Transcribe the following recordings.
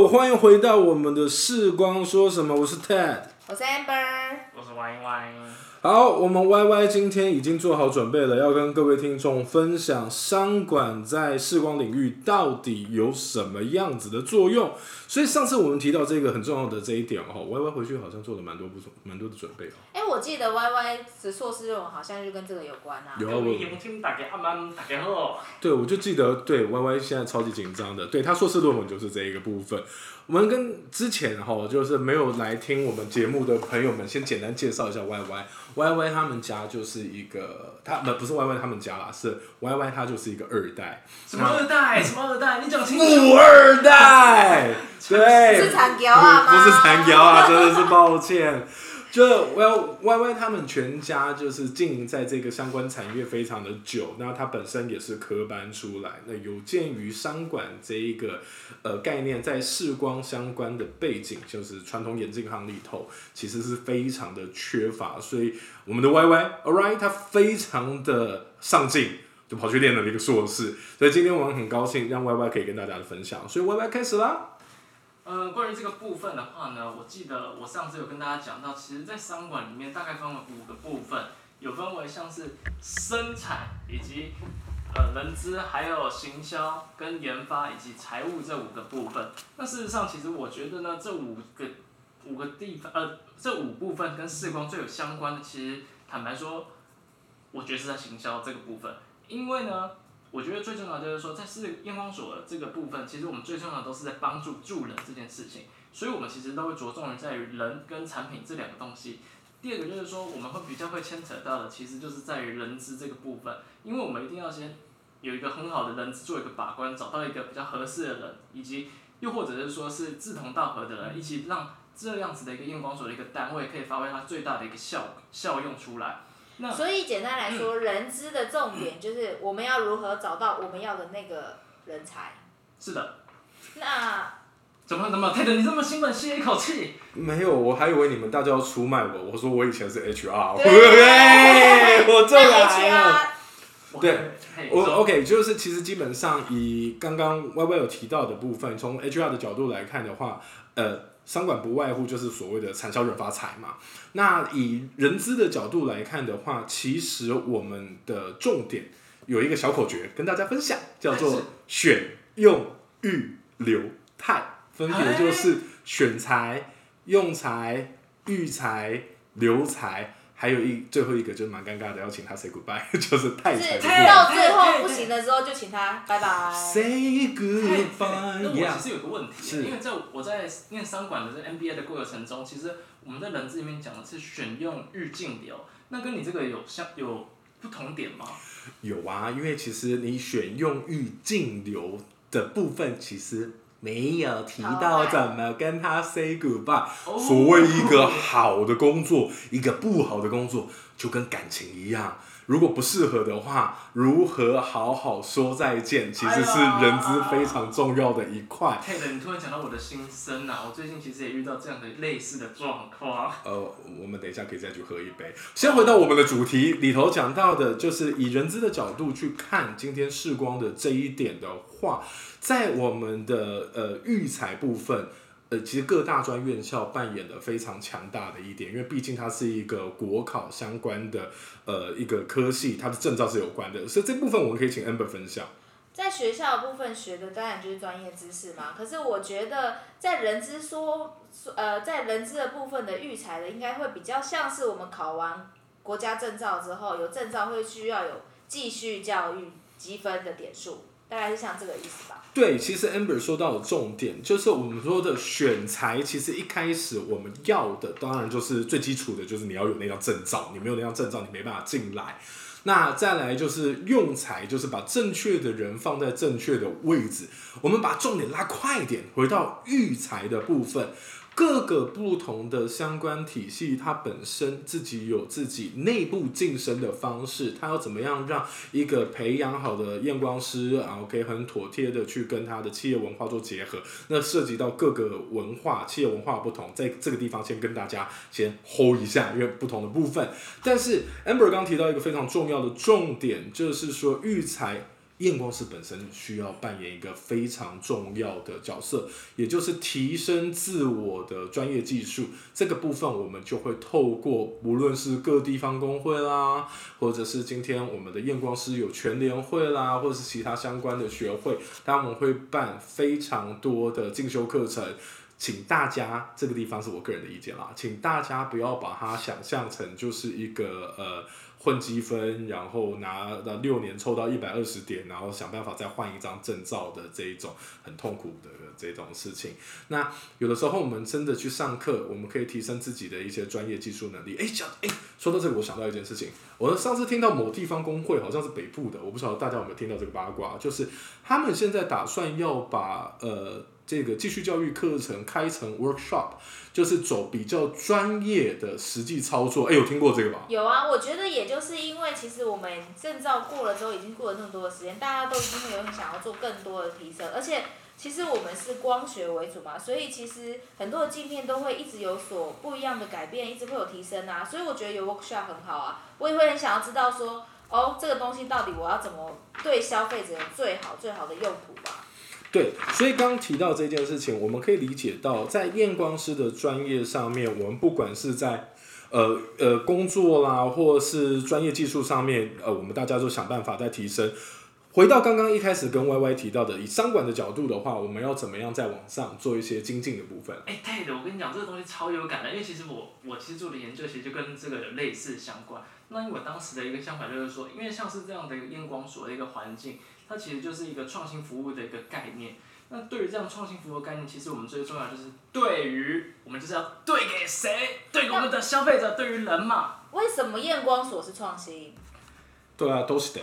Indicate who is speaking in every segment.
Speaker 1: Hello，欢迎回到我们的视光说什么？我是 Ted。
Speaker 2: 我是 Amber，
Speaker 3: 我是 Y Y，
Speaker 1: 好，我们 Y Y 今天已经做好准备了，要跟各位听众分享商管在视光领域到底有什么样子的作用。所以上次我们提到这个很重要的这一点哦，Y Y 回去好像做了蛮多不同蛮多的准备哦。
Speaker 2: 哎、我记得 Y Y 的硕士论文好像就跟这个有关啊。
Speaker 1: 有啊，我
Speaker 3: 聆听大家阿曼大家好，
Speaker 1: 对我就记得对 Y Y 现在超级紧张的，对他硕士论文就是这一个部分。我们跟之前哈，就是没有来听我们节目的朋友们，先简单介绍一下 Y Y。Y Y 他们家就是一个，他不不是 Y Y 他们家啦，是 Y Y 他就是一个二代，
Speaker 3: 什么二代什么二代，你讲清楚。
Speaker 1: 富二代，对，
Speaker 2: 是残条啊？
Speaker 1: 不是残条啊，真的是抱歉。就 Well Y Y 他们全家就是经营在这个相关产业非常的久，那他本身也是科班出来，那有鉴于商管这一个呃概念在视光相关的背景，就是传统眼镜行里头其实是非常的缺乏，所以我们的 Y Y Alright 他非常的上进。就跑去练了一个硕士，所以今天我们很高兴让 Y Y 可以跟大家分享，所以 Y Y 开始啦。
Speaker 3: 呃，关于这个部分的话呢，我记得我上次有跟大家讲到，其实，在商管里面大概分为五个部分，有分为像是生产以及呃人资，还有行销跟研发以及财务这五个部分。那事实上，其实我觉得呢，这五个五个地方，呃，这五部分跟视光最有相关的，其实坦白说，我觉得是在行销这个部分，因为呢。我觉得最重要就是说，在视验光所这个部分，其实我们最重要的都是在帮助助人这件事情，所以我们其实都会着重于在于人跟产品这两个东西。第二个就是说，我们会比较会牵扯到的，其实就是在于人资这个部分，因为我们一定要先有一个很好的人资做一个把关，找到一个比较合适的人，以及又或者是说是志同道合的人，一起让这样子的一个验光所的一个单位可以发挥它最大的一个效效用出来。那
Speaker 2: 所以简单来说，人资的重点就是我们要如何找到我们要的那个人才。
Speaker 3: 是的，
Speaker 2: 那
Speaker 3: 怎么怎么，泰德你这么兴奋，吸一口气。
Speaker 1: 没有，我还以为你们大家要出卖我。我说我以前是 HR，我就
Speaker 2: 那
Speaker 1: 来对，我
Speaker 3: 说
Speaker 1: OK，就是其实基本上以刚刚 Y Y 有提到的部分，从 HR 的角度来看的话，呃，商管不外乎就是所谓的产销人发财嘛。那以人资的角度来看的话，其实我们的重点有一个小口诀跟大家分享，叫做选用育留泰，分别就是选材、用材、育材、留材。还有一最后一个就是蛮尴尬的，要请他 say goodbye，就是太
Speaker 2: 就是
Speaker 1: 材的部分。
Speaker 2: 到最后不行的时候，就请他拜拜。
Speaker 1: Say goodbye，
Speaker 3: 我其实有个问题，因为在我在念商管的这 MBA 的过程中，其实我们在人字里面讲的是选用日进流，那跟你这个有相有不同点吗？
Speaker 1: 有啊，因为其实你选用域径流的部分，其实没有提到怎么跟他 say goodbye。
Speaker 3: 哦
Speaker 1: 所谓一个好的工作，一个不好的工作，就跟感情一样。如果不适合的话，如何好好说再见，其实是人资非常重要的一块。
Speaker 3: 泰德，你突然讲到我的心声啊！我最近其实也遇到这样的类似的状况。
Speaker 1: 呃，我们等一下可以再去喝一杯。先回到我们的主题里头讲到的，就是以人资的角度去看今天视光的这一点的话，在我们的呃育才部分。呃，其实各大专院校扮演的非常强大的一点，因为毕竟它是一个国考相关的呃一个科系，它的证照是有关的，所以这部分我们可以请 Amber 分享。
Speaker 2: 在学校部分学的当然就是专业知识嘛，可是我觉得在人资说，呃，在人资的部分的育才的，应该会比较像是我们考完国家证照之后，有证照会需要有继续教育积分的点数，大概是像这个意思吧。
Speaker 1: 对，其实 Amber 说到的重点就是我们说的选材，其实一开始我们要的当然就是最基础的，就是你要有那张证照，你没有那张证照，你没办法进来。那再来就是用材，就是把正确的人放在正确的位置。我们把重点拉快一点，回到育才的部分。各个不同的相关体系，它本身自己有自己内部晋升的方式，它要怎么样让一个培养好的验光师啊可以很妥帖的去跟他的企业文化做结合。那涉及到各个文化、企业文化不同，在这个地方先跟大家先 hold 一下，因为不同的部分。但是 Amber 刚提到一个非常重要的重点，就是说育才验光师本身需要扮演一个非常重要的角色，也就是提升自我的专业技术。这个部分我们就会透过无论是各地方工会啦，或者是今天我们的验光师有全联会啦，或者是其他相关的学会，他们会办非常多的进修课程。请大家，这个地方是我个人的意见啦，请大家不要把它想象成就是一个呃混积分，然后拿到六年凑到一百二十点，然后想办法再换一张证照的这一种很痛苦的这种事情。那有的时候我们真的去上课，我们可以提升自己的一些专业技术能力。哎，讲哎，说到这个，我想到一件事情，我上次听到某地方工会好像是北部的，我不晓得大家有没有听到这个八卦，就是他们现在打算要把呃。这个继续教育课程开成 workshop，就是走比较专业的实际操作。哎，有听过这个吗？
Speaker 2: 有啊，我觉得也就是因为其实我们证照过了之后，已经过了那么多的时间，大家都已经有想要做更多的提升。而且其实我们是光学为主嘛，所以其实很多的镜片都会一直有所不一样的改变，一直会有提升啊。所以我觉得有 workshop 很好啊，我也会很想要知道说，哦，这个东西到底我要怎么对消费者最好最好的用途吧。
Speaker 1: 对，所以刚提到这件事情，我们可以理解到，在验光师的专业上面，我们不管是在呃呃工作啦，或是专业技术上面，呃，我们大家都想办法在提升。回到刚刚一开始跟 Y Y 提到的，以商管的角度的话，我们要怎么样在网上做一些精进的部分？
Speaker 3: 哎，对的，我跟你讲，这个东西超有感的，因为其实我我其实做的研究其实就跟这个有类似相关。那因为我当时的一个想法就是说，因为像是这样的一个验光所的一个环境。它其实就是一个创新服务的一个概念。那对于这样创新服务概念，其实我们最重要就是对于我们就是要对给谁？对给我们的消费者，对于人嘛。
Speaker 2: 为什么验光所是创新？
Speaker 1: 对啊，都是的。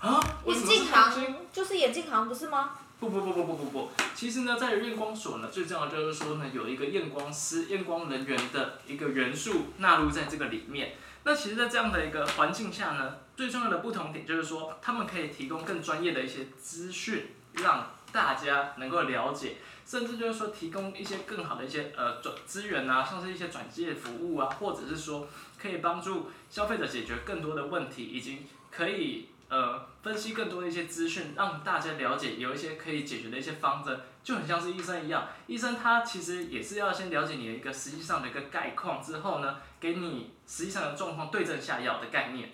Speaker 3: 啊？
Speaker 2: 眼镜行就是眼镜行，不是吗？
Speaker 3: 不不不不不不不，其实呢，在验光所呢，最重要就是说呢，有一个验光师、验光人员的一个元素纳入在这个里面。那其实，在这样的一个环境下呢，最重要的不同点就是说，他们可以提供更专业的一些资讯，让大家能够了解，甚至就是说，提供一些更好的一些呃转资源啊，像是一些转介服务啊，或者是说，可以帮助消费者解决更多的问题，以及可以呃分析更多的一些资讯，让大家了解有一些可以解决的一些方针，就很像是医生一样，医生他其实也是要先了解你的一个实际上的一个概况之后呢。给你实际上的状况对症下药的概念，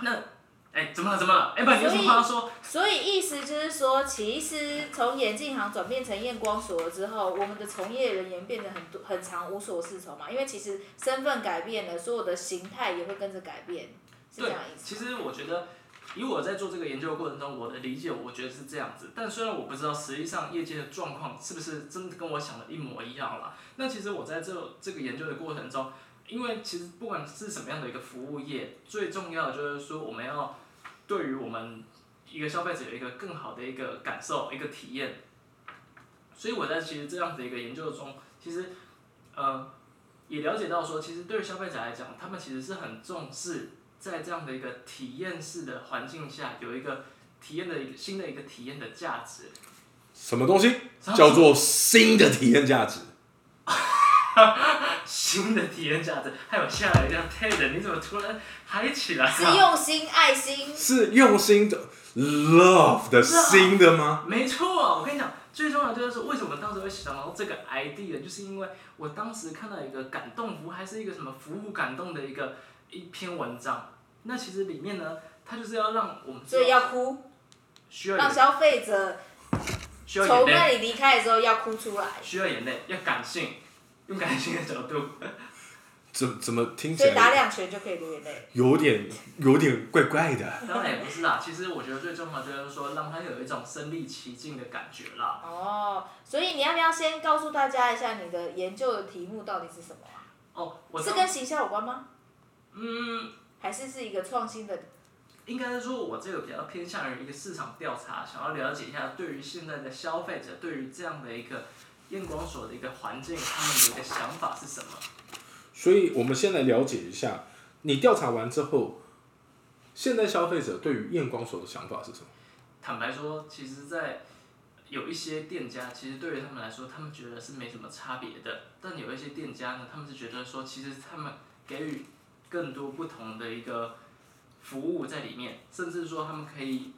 Speaker 3: 那，哎，怎么了？怎么了？哎，不，你有什么话说？
Speaker 2: 所以意思就是说，其实从眼镜行转变成验光所了之后，我们的从业人员变得很多很长无所适从嘛，因为其实身份改变了，所有的形态也会跟着改变，是这样意思。
Speaker 3: 其实我觉得，以我在做这个研究的过程中，我的理解，我觉得是这样子。但虽然我不知道实际上业界的状况是不是真的跟我想的一模一样了，那其实我在这这个研究的过程中。因为其实不管是什么样的一个服务业，最重要的就是说，我们要对于我们一个消费者有一个更好的一个感受、一个体验。所以我在其实这样的一个研究中，其实呃也了解到说，其实对于消费者来讲，他们其实是很重视在这样的一个体验式的环境下，有一个体验的一个新的一个体验的价值。
Speaker 1: 什么东西叫做新的体验价值？
Speaker 3: 新的体验价值，还有下来这样 Ted，你怎么突然嗨起来？
Speaker 2: 是用心爱心。
Speaker 1: 是用心的 love 的新的吗？
Speaker 3: 没错，我跟你讲，最重要的就是为什么当时会想到这个 idea，就是因为我当时看到一个感动服，还是一个什么服务感动的一个一篇文章。那其实里面呢，它就是要让我们
Speaker 2: 所以要哭，
Speaker 3: 需要
Speaker 2: 让消费者从那里离开的时候要哭出来，
Speaker 3: 需要眼泪，要感性。用感性的角度，
Speaker 1: 怎怎么听起来？
Speaker 2: 所以打两拳就可以流眼泪。
Speaker 1: 有点有点怪怪的。
Speaker 3: 当然也不是啦，其实我觉得最重要就是说，让他有一种身临其境的感觉啦。
Speaker 2: 哦，所以你要不要先告诉大家一下你的研究的题目到底是什么啊？
Speaker 3: 哦，我
Speaker 2: 是跟行销有关吗？
Speaker 3: 嗯。
Speaker 2: 还是是一个创新的？
Speaker 3: 应该是说，我这个比较偏向于一个市场调查，想要了解一下对于现在的消费者，对于这样的一个。验光所的一个环境，他们的一个想法是什么？
Speaker 1: 所以我们先来了解一下，你调查完之后，现在消费者对于验光所的想法是什么？
Speaker 3: 坦白说，其实，在有一些店家，其实对于他们来说，他们觉得是没什么差别的。但有一些店家呢，他们是觉得说，其实他们给予更多不同的一个服务在里面，甚至说他们可以。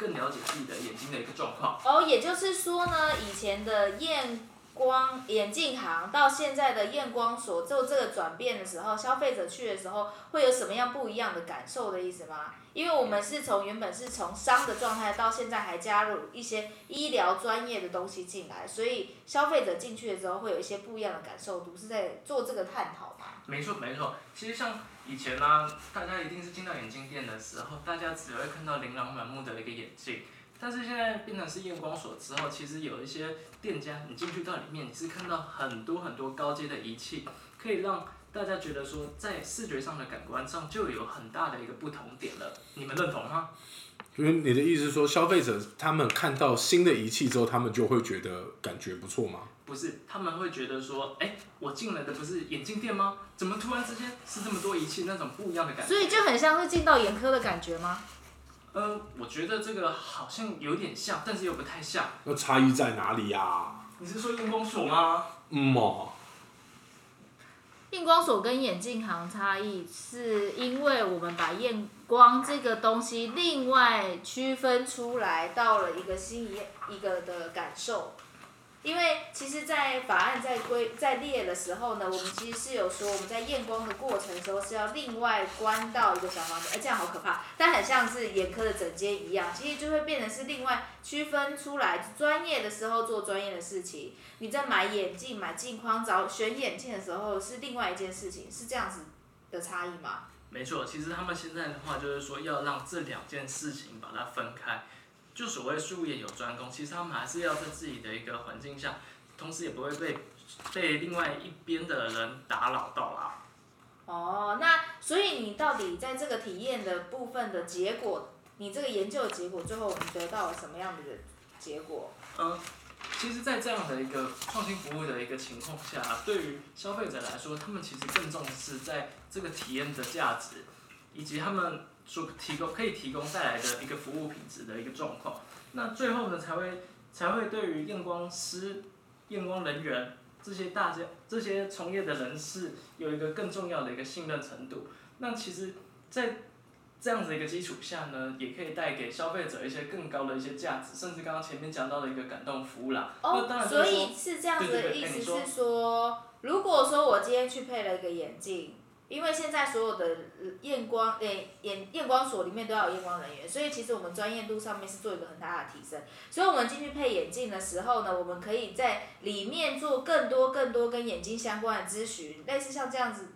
Speaker 3: 更了解自己的眼睛的一个状况。
Speaker 2: 哦，也就是说呢，以前的验光眼镜行到现在的验光所做这个转变的时候，消费者去的时候会有什么样不一样的感受的意思吗？因为我们是从原本是从商的状态到现在还加入一些医疗专业的东西进来，所以消费者进去的时候会有一些不一样的感受度，是在做这个探讨吗？
Speaker 3: 没错没错，其实像以前呢、大家一定是进到眼镜店的时候，大家只会看到琳琅满目的一个眼镜。但是现在变成是验光所之后，其实有一些店家，你进去到里面，你是看到很多很多高阶的仪器，可以让大家觉得说，在视觉上的感官上就有很大的一个不同点了。你们认同吗？
Speaker 1: 因为你的意思是说，消费者他们看到新的仪器之后，他们就会觉得感觉不错吗？
Speaker 3: 不是，他们会觉得说，哎、我进来的不是眼镜店吗？怎么突然之间是这么多仪器，那种不一样的感觉？
Speaker 2: 所以就很像是进到眼科的感觉吗？
Speaker 3: 呃，我觉得这个好像有点像，但是又不太像。
Speaker 1: 那差异在哪里呀、
Speaker 3: 你是说验光所吗？
Speaker 1: 嗯哦，
Speaker 2: 验光所跟眼镜行差异，是因为我们把验光这个东西另外区分出来，到了一个新一一个的感受。因为其实，在法案在规在列的时候呢，我们其实是有说，我们在验光的过程的时候是要另外关到一个小房间，哎，这样好可怕，但很像是眼科的诊间一样，其实就会变成是另外区分出来，专业的时候做专业的事情，你在买眼镜、买镜框、找选眼镜的时候是另外一件事情，是这样子的差异吗？
Speaker 3: 没错，其实他们现在的话就是说要让这两件事情把它分开，就所谓术业有专攻，其实他们还是要在自己的一个环境下，同时也不会被被另外一边的人打扰到啦。
Speaker 2: 哦，那所以你到底在这个体验的部分的结果，你这个研究的结果，最后我们得到了什么样的结果？
Speaker 3: 嗯，其实，在这样的一个创新服务的一个情况下，对于消费者来说，他们其实更重视在这个体验的价值，以及他们所提供可以提供带来的一个服务品质的一个状况。那最后呢，才会才会对于验光师、验光人员这些大家这些从业的人士有一个更重要的一个信任程度。那其实，在这样子一个基础下呢，也可以带给消费者一些更高的一些价值，甚至刚刚前面讲到的一个感动服务啦。
Speaker 2: 哦所以是这样子的意思是说，如果说我今天去配了一个眼镜，因为现在所有的呃验光诶眼验光所里面都要有验光人员，所以其实我们专业度上面是做一个很大的提升。所以我们进去配眼镜的时候呢，我们可以在里面做更多更多跟眼睛相关的咨询，类似像这样子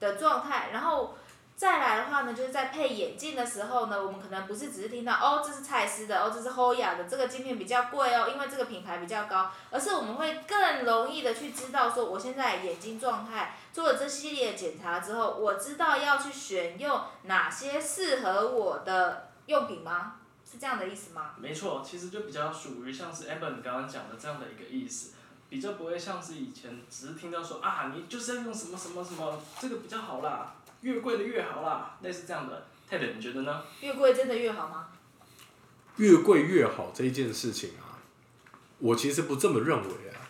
Speaker 2: 的状态，然后。再来的话呢，就是在配眼镜的时候呢，我们可能不是只是听到哦，这是蔡司的，哦，这是 Hoya 的，这个镜片比较贵哦，因为这个品牌比较高，而是我们会更容易的去知道说，我现在眼睛状态做了这系列检查之后，我知道要去选用哪些适合我的用品吗？是这样的意思吗？
Speaker 3: 没错，其实就比较属于像是 Evan 刚刚讲的这样的一个意思，比较不会像是以前只是听到说啊，你就是要用什么什么什么，这个比较好啦，越贵的越好啦，类似这样的。Ted，你觉得呢？
Speaker 2: 越贵真的越好吗？
Speaker 1: 越贵越好这一件事情啊，我其实不这么认为啊。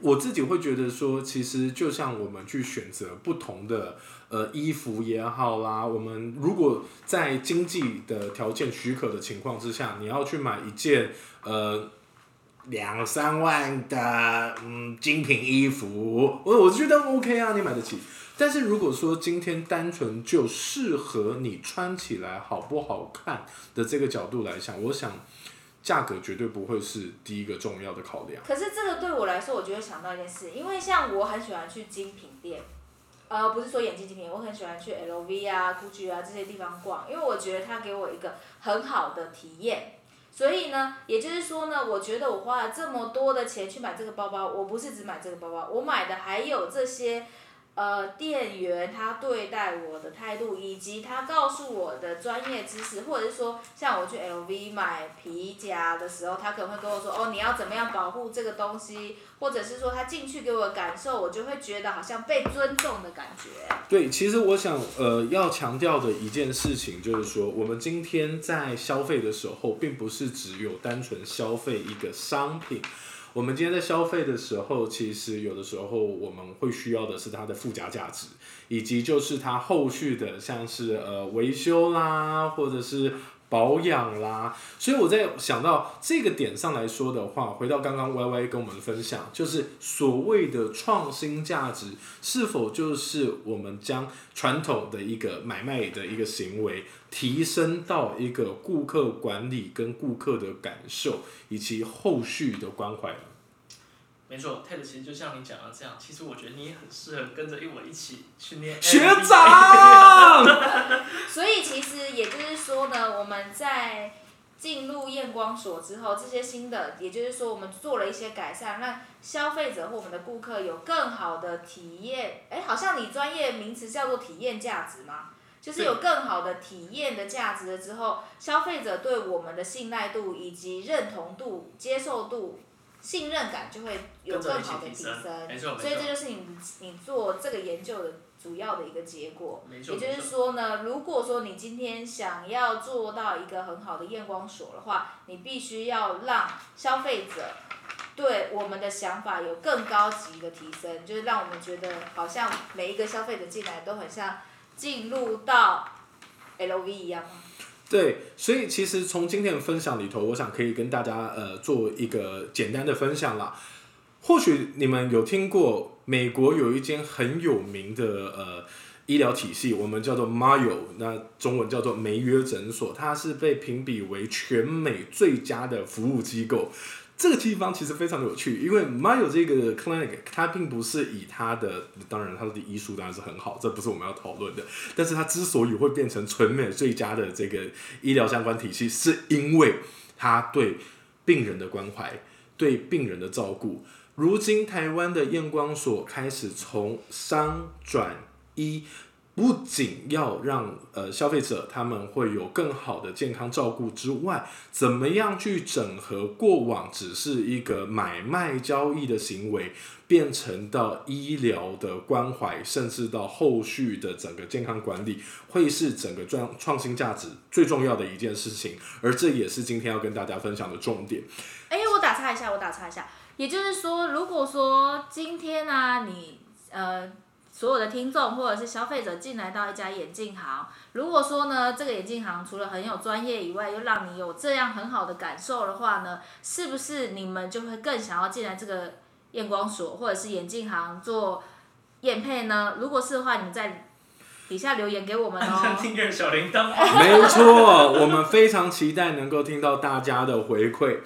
Speaker 1: 我自己会觉得说，其实就像我们去选择不同的呃衣服也好啦，我们如果在经济的条件许可的情况之下，你要去买一件呃两三万的嗯精品衣服，我我觉得 OK 啊，你买得起。但是如果说今天单纯就适合你穿起来好不好看的这个角度来想，我想价格绝对不会是第一个重要的考量。
Speaker 2: 可是这个对我来说，我就会想到一件事，因为像我很喜欢去精品店，呃，不是说眼镜精品，我很喜欢去 LV 啊、GUCCI 啊这些地方逛，因为我觉得它给我一个很好的体验。所以呢，也就是说呢，我觉得我花了这么多的钱去买这个包包，我不是只买这个包包，我买的还有这些。呃，店员他对待我的态度，以及他告诉我的专业知识，或者是说，像我去 LV 买皮夹的时候，他可能会跟我说，哦，你要怎么样保护这个东西，或者是说他进去给我的感受，我就会觉得好像被尊重的感觉。
Speaker 1: 对，其实我想，呃，要强调的一件事情就是说，我们今天在消费的时候，并不是只有单纯消费一个商品。我们今天在消费的时候，其实有的时候我们会需要的是它的附加价值，以及就是它后续的像是呃维修啦，或者是保养啦。所以我在想到这个点上来说的话，回到刚刚 Y Y 跟我们分享，就是所谓的创新价值，是否就是我们将传统的一个买卖的一个行为，提升到一个顾客管理跟顾客的感受以及后续的关怀呢？
Speaker 3: 没错，Ted 其实就像你讲的这样，其实我觉得你也很适合跟着我一起去念
Speaker 1: 学长。
Speaker 2: 所以其实也就是说呢，我们在进入验光所之后，这些新的，也就是说我们做了一些改善，让消费者或我们的顾客有更好的体验。哎，好像你专业名词叫做体验价值吗？就是有更好的体验的价值了之后，消费者对我们的信赖度以及认同度、接受度。信任感就会有更好的提升，所以这就是你你做这个研究的主要的一个结果。也就是说呢，如果说你今天想要做到一个很好的验光所的话，你必须要让消费者对我们的想法有更高级的提升，就是让我们觉得好像每一个消费者进来都很像进入到 LV 一样。
Speaker 1: 对，所以其实从今天的分享里头，我想可以跟大家呃做一个简单的分享啦。或许你们有听过美国有一间很有名的呃医疗体系，我们叫做 Mayo，那中文叫做梅约诊所，它是被评比为全美最佳的服务机构。这个地方其实非常有趣，因为 Mayo 这个 clinic 它并不是以它的，当然它的医术当然是很好，这不是我们要讨论的。但是它之所以会变成全美最佳的这个医疗相关体系，是因为它对病人的关怀，对病人的照顾。如今台湾的验光所开始从商转医。不仅要让呃消费者他们会有更好的健康照顾之外，怎么样去整合过往只是一个买卖交易的行为，变成到医疗的关怀，甚至到后续的整个健康管理，会是整个创创新价值最重要的一件事情。而这也是今天要跟大家分享的重点。
Speaker 2: 哎，我打岔一下，我打岔一下，也就是说，如果说今天呢，你呃。所有的听众或者是消费者进来到一家眼镜行，如果说呢，这个眼镜行除了很有专业以外，又让你有这样很好的感受的话呢，是不是你们就会更想要进来这个验光所或者是眼镜行做验配呢？如果是的话，你们在底下留言给我们哦。
Speaker 3: 订阅小铃铛。
Speaker 1: 没错，我们非常期待能够听到大家的回馈。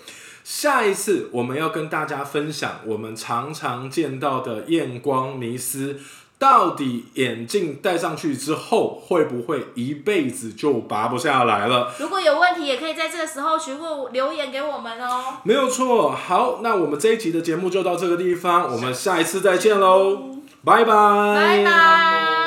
Speaker 1: 下一次我们要跟大家分享我们常常见到的验光迷思。到底眼镜戴上去之后，会不会一辈子就拔不下来了？
Speaker 2: 如果有问题，也可以在这个时候询问留言给我们哦。
Speaker 1: 没有错，好，那我们这一集的节目就到这个地方，我们下一次再见喽，拜拜，
Speaker 2: 拜拜。